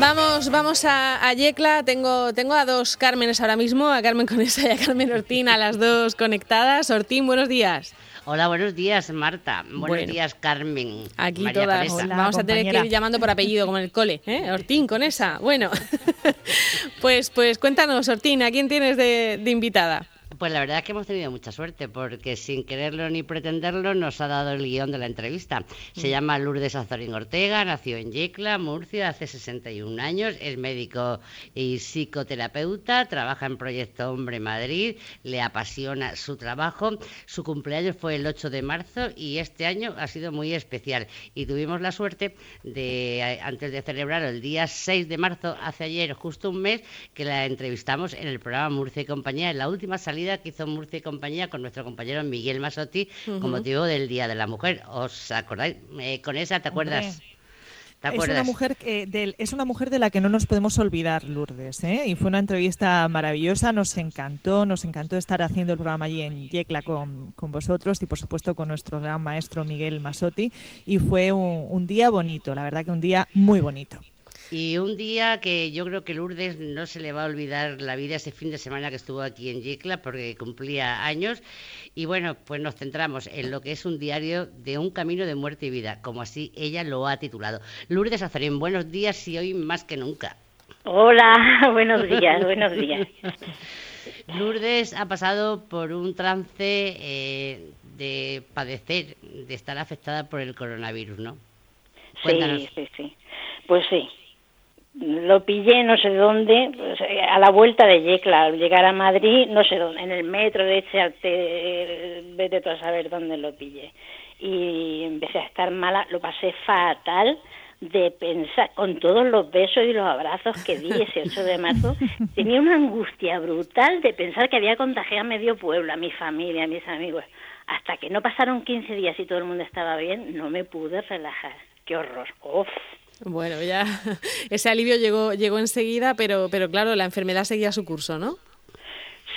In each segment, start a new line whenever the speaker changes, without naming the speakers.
Vamos, vamos a, Yecla. Tengo, tengo a dos Cármenes ahora mismo, a Carmen Conesa y a Carmen Ortín, a las dos conectadas. Ortín, buenos días.
Hola, buenos días, Marta. Buenos días, Carmen.
Aquí todas. Vamos a tener que ir llamando por apellido, como en el cole. ¿eh? Ortín, Conesa. Bueno, pues, pues cuéntanos, Ortín, ¿a quién tienes de invitada?
Pues la verdad es que hemos tenido mucha suerte porque sin quererlo ni pretenderlo nos ha dado el guion de la entrevista. Se mm. llama Lourdes Azorín Ortega, nació en Yecla, Murcia, hace 61 años, es médico y psicoterapeuta, trabaja en Proyecto Hombre Madrid, le apasiona su trabajo. Su cumpleaños fue el 8 de marzo y este año ha sido muy especial y tuvimos la suerte de, antes de celebrar el día 6 de marzo, hace ayer justo un mes, que la entrevistamos en el programa Murcia y Compañía en la última salida que hizo Murcia y compañía con nuestro compañero Miguel Masotti con motivo del Día de la Mujer. ¿Os acordáis? Eh, con esa, ¿te acuerdas?
Es una, mujer de, es una mujer de la que no nos podemos olvidar, Lourdes. ¿eh? Y fue una entrevista maravillosa, nos encantó, nos encantó estar haciendo el programa allí en Yecla con, con vosotros y por supuesto con nuestro gran maestro Miguel Masotti. Y fue un día bonito, la verdad que un día muy bonito.
Y un día que yo creo que Lourdes no se le va a olvidar la vida ese fin de semana que estuvo aquí en Yecla porque cumplía años. Y bueno, pues nos centramos en lo que es un diario de un camino de muerte y vida, como así ella lo ha titulado. Lourdes Azarín, buenos días y hoy más que nunca.
Hola, buenos días, buenos días.
Lourdes ha pasado por un trance eh, de padecer, de estar afectada por el coronavirus, ¿no?
Sí, sí, sí. Pues sí, lo pillé no sé dónde, pues, a la vuelta de Yecla, al llegar a Madrid, no sé dónde, en el metro de Echarte, vete tú a saber dónde lo pillé. Y empecé a estar mala, lo pasé fatal de pensar, con todos los besos y los abrazos que di ese 8 de marzo, tenía una angustia brutal de pensar que había contagiado a medio pueblo, a mi familia, a mis amigos. Hasta que no pasaron 15 días y todo el mundo estaba bien, no me pude relajar. ¡Qué horror! ¡Uf!
Bueno, ya ese alivio llegó, llegó enseguida, pero, pero claro, la enfermedad seguía su curso, ¿no?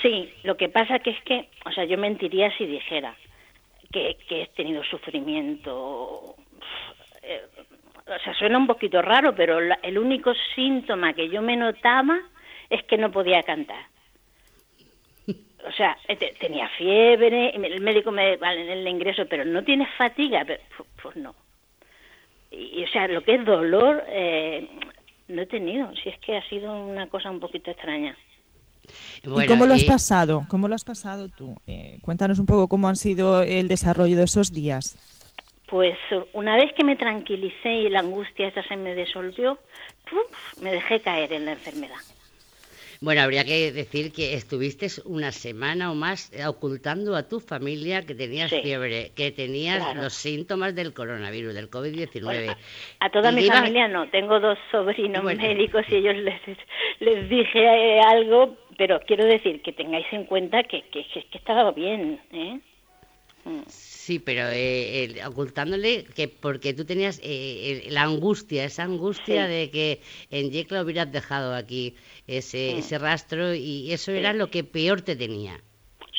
Sí, lo que pasa que es que, o sea, yo mentiría si dijera que, he tenido sufrimiento. Eh, o sea, suena un poquito raro, pero el único síntoma que yo me notaba es que no podía cantar. O sea, tenía fiebre, el médico me vale el ingreso, pero no tienes fatiga, pues no y, o sea, lo que es dolor eh, no he tenido, si es que ha sido una cosa un poquito extraña.
¿Y cómo lo has pasado? ¿Cómo lo has pasado tú? Eh, cuéntanos un poco cómo han sido el desarrollo de esos días.
Pues una vez que me tranquilicé y la angustia esa se me disolvió, me dejé caer en la enfermedad.
Bueno, habría que decir que estuviste una semana o más ocultando a tu familia que tenías fiebre, que tenías los síntomas del coronavirus, del COVID-19.
a toda mi familia no, tengo dos sobrinos médicos y ellos les, les dije eh, algo, pero quiero decir que tengáis en cuenta que, que, que, que estaba bien, ¿eh?
Sí, pero eh, ocultándole que porque tú tenías eh, la angustia, esa angustia de que en Yecla hubieras dejado aquí ese, mm. ese rastro y eso era lo que peor te tenía.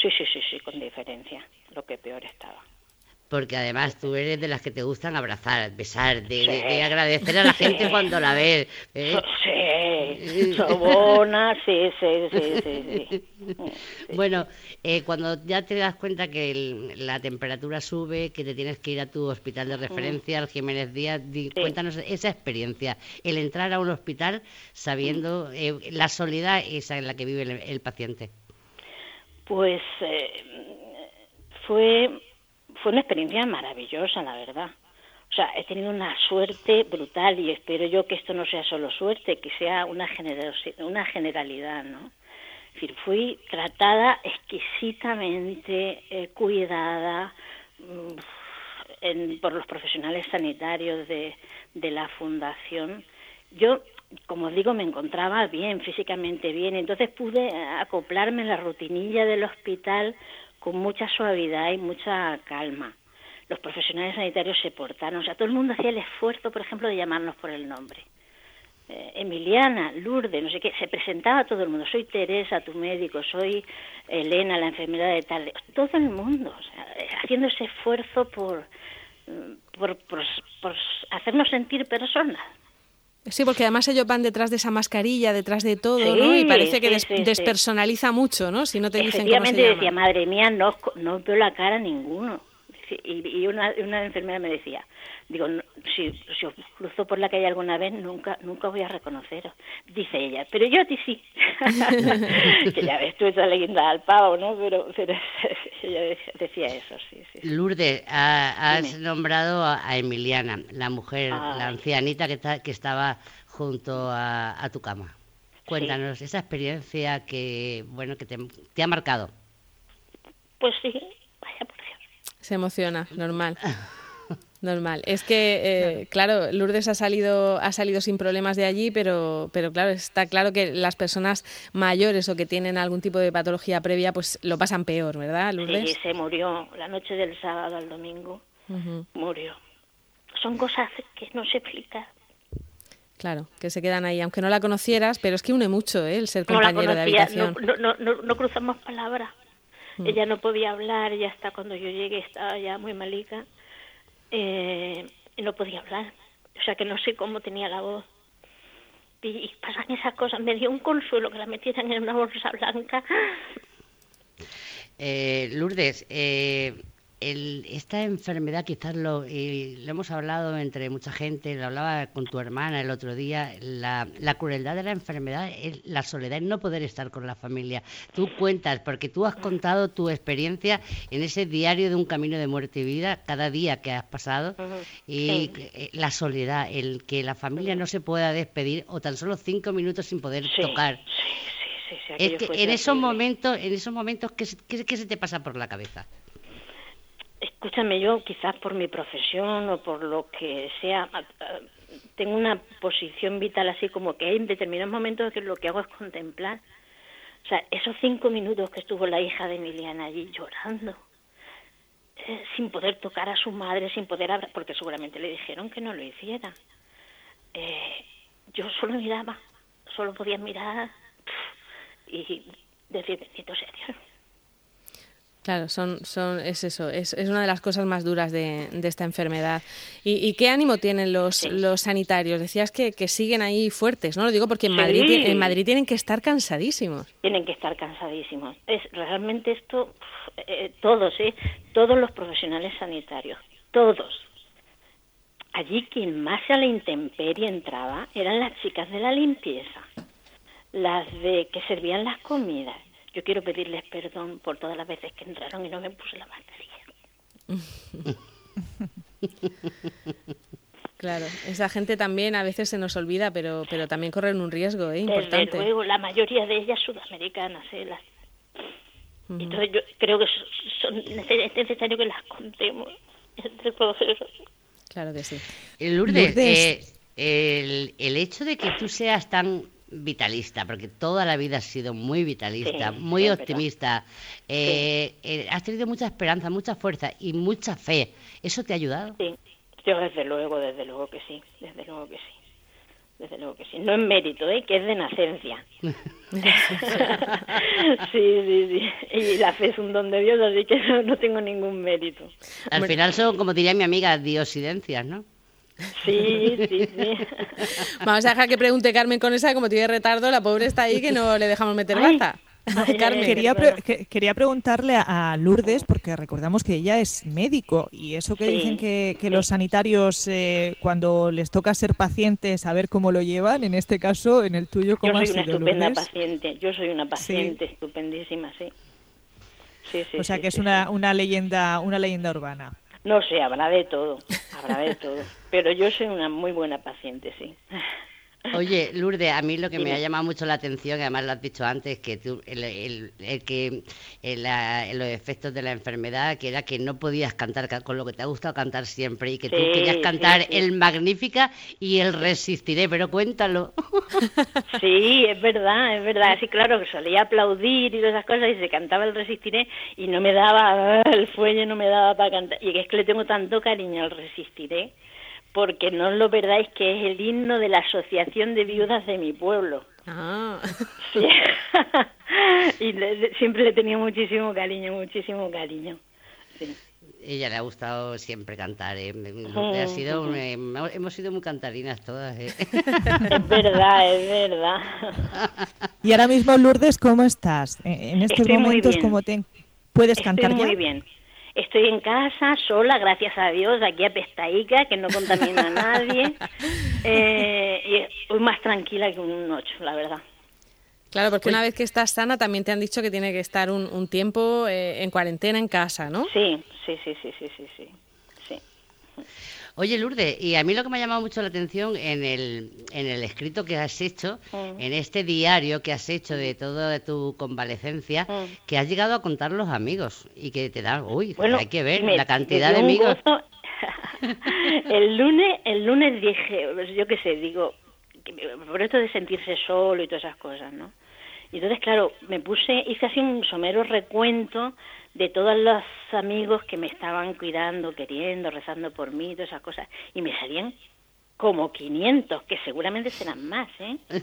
Sí, sí, sí, sí, con diferencia, lo que peor estaba
porque además tú eres de las que te gustan abrazar, besar, de, agradecer a la gente cuando la ves.
¿eh? Sí, sobona, sí, sí, sí, sí.
Bueno, eh, cuando ya te das cuenta que la temperatura sube, que te tienes que ir a tu hospital de referencia, al Jiménez Díaz, cuéntanos esa experiencia, el entrar a un hospital sabiendo eh, la soledad esa en la que vive el, paciente.
Pues fue fue una experiencia maravillosa, la verdad. O sea, he tenido una suerte brutal y espero yo que esto no sea solo suerte, que sea una, una generalidad, ¿no? Decir, fui tratada exquisitamente, eh, cuidada mm, por los profesionales sanitarios de, de la fundación. Yo, como digo, me encontraba bien, físicamente bien, entonces pude acoplarme a la rutinilla del hospital con mucha suavidad y mucha calma. Los profesionales sanitarios se portaron, o sea, todo el mundo hacía el esfuerzo, por ejemplo, de llamarnos por el nombre. Eh, Emiliana, Lourdes, no sé qué, se presentaba todo el mundo. Soy Teresa, tu médico, soy Elena, la enfermera de tal. Todo el mundo, sea, haciendo ese esfuerzo por, por, por, por hacernos sentir personas.
Sí, porque además ellos van detrás de esa mascarilla, detrás de todo, ¿no? Y parece que despersonaliza mucho, ¿no? Si no te dicen cómo se
decía, madre mía, no, no veo la cara a ninguno. Y, una, una enfermera me decía, Digo, si, si, os cruzo por la calle alguna vez, nunca nunca voy a reconoceros. Dice ella, pero yo a ti sí. que ya ves tú esa leyenda al pavo, ¿no? Pero, pero ella decía eso, sí. sí,
Lourdes, has nombrado a Emiliana, la mujer, la ancianita que, que estaba junto a, tu cama. Cuéntanos esa experiencia que, bueno, que te, te ha marcado.
Pues sí.
Se emociona, normal. Normal. Es que, eh, claro. Lourdes ha salido, ha salido sin problemas de allí, pero, pero claro, está claro que las personas mayores o que tienen algún tipo de patología previa, pues lo pasan peor, ¿verdad, Lourdes?
Sí, se murió la noche del sábado al domingo. Murió. Son cosas que no se explican.
Claro, que se quedan ahí, aunque no la conocieras, pero es que une mucho ¿eh? el ser compañero de habitación.
No, no, no, cruzamos palabras. Mm. Ella no podía hablar, ya hasta cuando yo llegué estaba ya muy malica eh, no podía hablar. O sea que no sé cómo tenía la voz. Y, pasan esas cosas. Me dio un consuelo que la metieran en una bolsa blanca.
Eh, Lourdes, eh, esta enfermedad quizás lo, lo hemos hablado entre mucha gente, lo hablaba con tu hermana el otro día, la, crueldad de la enfermedad es la soledad, no poder estar con la familia. Tú cuentas, porque tú has contado tu experiencia en ese diario de un camino de muerte y vida, cada día que has pasado, y eh, la soledad, el que la familia no se pueda despedir o tan solo cinco minutos sin poder tocar. es que en esos momentos, en esos momentos, ¿qué, qué se te pasa por la cabeza?
Escúchame, yo quizás por mi profesión o por lo que sea, tengo una posición vital así como que en determinados momentos que lo que hago es contemplar. O sea, esos cinco minutos que estuvo la hija de Emiliana allí llorando, eh, sin poder tocar a su madre, sin poder hablar, porque seguramente le dijeron que no lo hiciera. Eh, yo solo miraba, solo podía mirar y decir, bendito sea Dios
Claro, son, son, es eso, es, es una de las cosas más duras de, de esta enfermedad. ¿Y, qué ánimo tienen los, los sanitarios? Decías que, que, siguen ahí fuertes, ¿no? Lo digo porque en, Madrid, en Madrid tienen que estar cansadísimos.
Tienen que estar cansadísimos. Es realmente esto, eh, todos, ¿eh? Todos los profesionales sanitarios, todos. Allí quien más a la intemperie entraba eran las chicas de la limpieza, las de que servían las comidas yo quiero pedirles perdón por todas las veces que entraron y no me puse la mascarilla.
Claro, esa gente también a veces se nos olvida, pero pero también corren un riesgo ¿eh? importante.
Desde luego, la mayoría de ellas sudamericanas. ¿eh? Las... Entonces yo creo que son, es necesario que las contemos entre todos
Claro que sí.
Lourdes, Eh, el, el hecho de que tú seas tan vitalista, porque toda la vida has sido muy vitalista, muy optimista. Eh, eh, has tenido mucha esperanza, mucha fuerza y mucha fe. ¿Eso te ha ayudado?
Sí, yo desde luego, desde luego que sí, desde luego que sí. Desde luego que sí. No es mérito, ¿eh? que es de nacencia. sí, sí, sí. Y la fe es un don de Dios, así que no, tengo ningún mérito.
Al final son, como diría mi amiga, diosidencias, ¿no?
Sí, sí, sí.
Vamos a dejar que pregunte Carmen con esa, como tiene retardo, la pobre está ahí que no le dejamos meter baza.
Carmen. Quería, quería preguntarle a Lourdes, porque recordamos que ella es médico y eso que dicen que, los sanitarios eh, cuando les toca ser pacientes, a ver cómo lo llevan, en este caso, en el tuyo, ¿cómo
Yo soy una estupenda paciente, yo soy una paciente estupendísima, sí.
o sea que es una, una, leyenda, una leyenda urbana.
No sé, habrá de todo, habrá de todo. Pero yo soy una muy buena paciente, sí.
Oye, Lourdes, a mí lo que me ha llamado mucho la atención, que además lo has dicho antes, que tú, el, el, que los efectos de la enfermedad, que era que no podías cantar con lo que te ha gustado cantar siempre y que tú querías cantar el Magnífica y el Resistiré, pero cuéntalo.
Sí, es verdad, es verdad. Sí, claro, que solía aplaudir y todas esas cosas y se cantaba el Resistiré y no me daba, el fuelle no me daba para cantar. Y es que le tengo tanto cariño al Resistiré porque no lo verdáis que es el himno de la Asociación de Viudas de mi pueblo. Ah. Sí. y siempre le tenía muchísimo cariño, muchísimo cariño. Sí.
Ella le ha gustado siempre cantar. ¿eh? ha sido, hemos sido muy cantarinas todas. ¿eh?
Es verdad, es verdad.
Y ahora mismo, Lourdes, ¿cómo estás? En estos momentos, ¿cómo te puedes cantar
muy bien. Estoy en casa, sola, gracias a Dios, aquí a Pestaica, que no contamina a nadie. Eh, y estoy más tranquila que un ocho, la verdad.
Claro, porque una vez que estás sana también te han dicho que tiene que estar un, tiempo eh, en cuarentena en casa, ¿no?
Sí, sí, sí, sí, sí, sí, sí.
Oye, Lourdes, y a mí lo que me ha llamado mucho la atención en el, en el escrito que has hecho, mm. en este diario que has hecho de toda tu convalecencia, mm. que has llegado a contar los amigos y que te da, uy, hay que ver la cantidad de amigos.
el lunes, el lunes dije, pues yo qué sé, digo, por esto de sentirse solo y todas esas cosas, ¿no? Y entonces, claro, me puse, hice así un somero recuento de todos los amigos que me estaban cuidando, queriendo, rezando por mí, todas esas cosas, y me salían como 500, que seguramente serán más, ¿eh?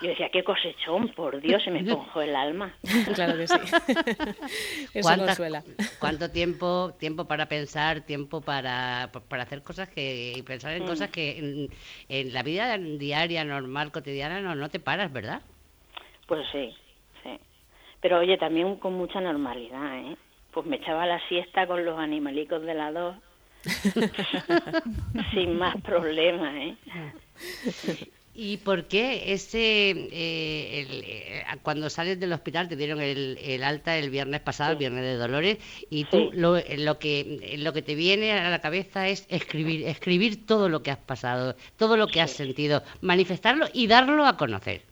Yo decía, qué cosechón, por Dios, se me esponjó el alma.
Claro que sí. Eso consuela.
¿Cuánto tiempo, tiempo para pensar, tiempo para, para hacer cosas que, y pensar en mm. cosas que en, la vida diaria, normal, cotidiana, no, no te paras, ¿verdad?
Pues sí, sí. Pero oye, también con mucha normalidad, ¿eh? Pues me echaba la siesta con los animalicos de la dos. Sin más problemas, ¿eh?
¿Y por qué ese, eh, eh, cuando sales del hospital te dieron el, alta el viernes pasado, el viernes de Dolores, y tú lo, lo, que, lo que te viene a la cabeza es escribir, escribir todo lo que has pasado, todo lo que has sentido, manifestarlo y darlo a conocer?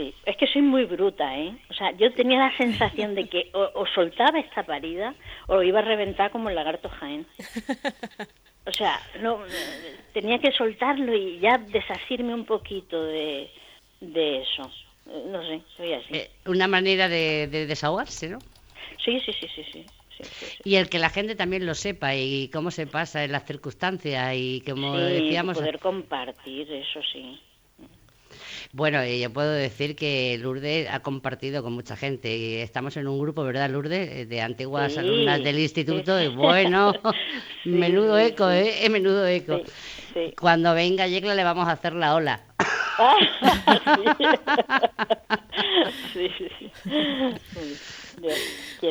Sí, es que soy muy bruta, ¿eh? O sea, yo tenía la sensación de que o, soltaba esta parida o iba a reventar como el lagarto Jaén. O sea, no tenía que soltarlo y ya desasirme un poquito de, de eso. No sé, soy así.
Eh, una manera de, desahogarse, ¿no?
Sí, sí, sí, sí, sí.
Y el que la gente también lo sepa y cómo se pasa en las circunstancias y como decíamos...
poder compartir, eso sí.
Bueno, yo puedo decir que Lourdes ha compartido con mucha gente. Estamos en un grupo, ¿verdad, Lourdes? De antiguas alumnas del instituto. Y bueno, menudo eco, ¿eh? Menudo eco. Cuando venga Yecla le vamos a hacer la ola.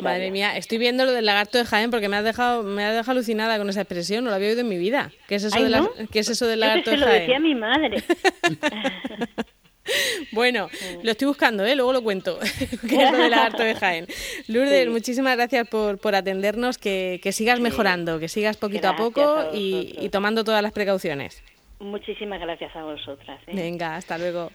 Madre mía, estoy viendo lo del lagarto de Jaén porque me ha dejado me ha dejado alucinada con esa expresión, no lo había oído en mi vida. ¿Qué es eso, de ¿qué es eso del lagarto de Jaén?
Lo decía mi madre.
Bueno, lo estoy buscando, ¿eh? luego lo cuento, que es lo del lagarto de Jaén. Lourdes, muchísimas gracias por, por atendernos, que, sigas mejorando, que sigas poquito a poco y, tomando todas las precauciones.
Muchísimas gracias a vosotras. ¿eh?
Venga, hasta luego.